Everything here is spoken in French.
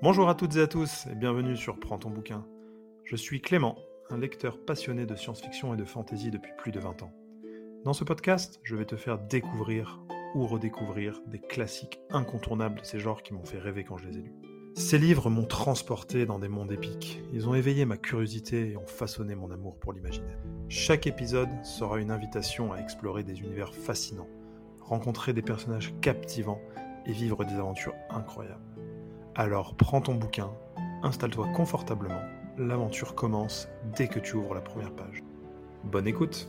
Bonjour à toutes et à tous et bienvenue sur Prends ton bouquin. Je suis Clément, un lecteur passionné de science-fiction et de fantasy depuis plus de 20 ans. Dans ce podcast, je vais te faire découvrir ou redécouvrir des classiques incontournables de ces genres qui m'ont fait rêver quand je les ai lus. Ces livres m'ont transporté dans des mondes épiques, ils ont éveillé ma curiosité et ont façonné mon amour pour l'imaginaire. Chaque épisode sera une invitation à explorer des univers fascinants, rencontrer des personnages captivants et vivre des aventures incroyables. Alors prends ton bouquin, installe-toi confortablement, l'aventure commence dès que tu ouvres la première page. Bonne écoute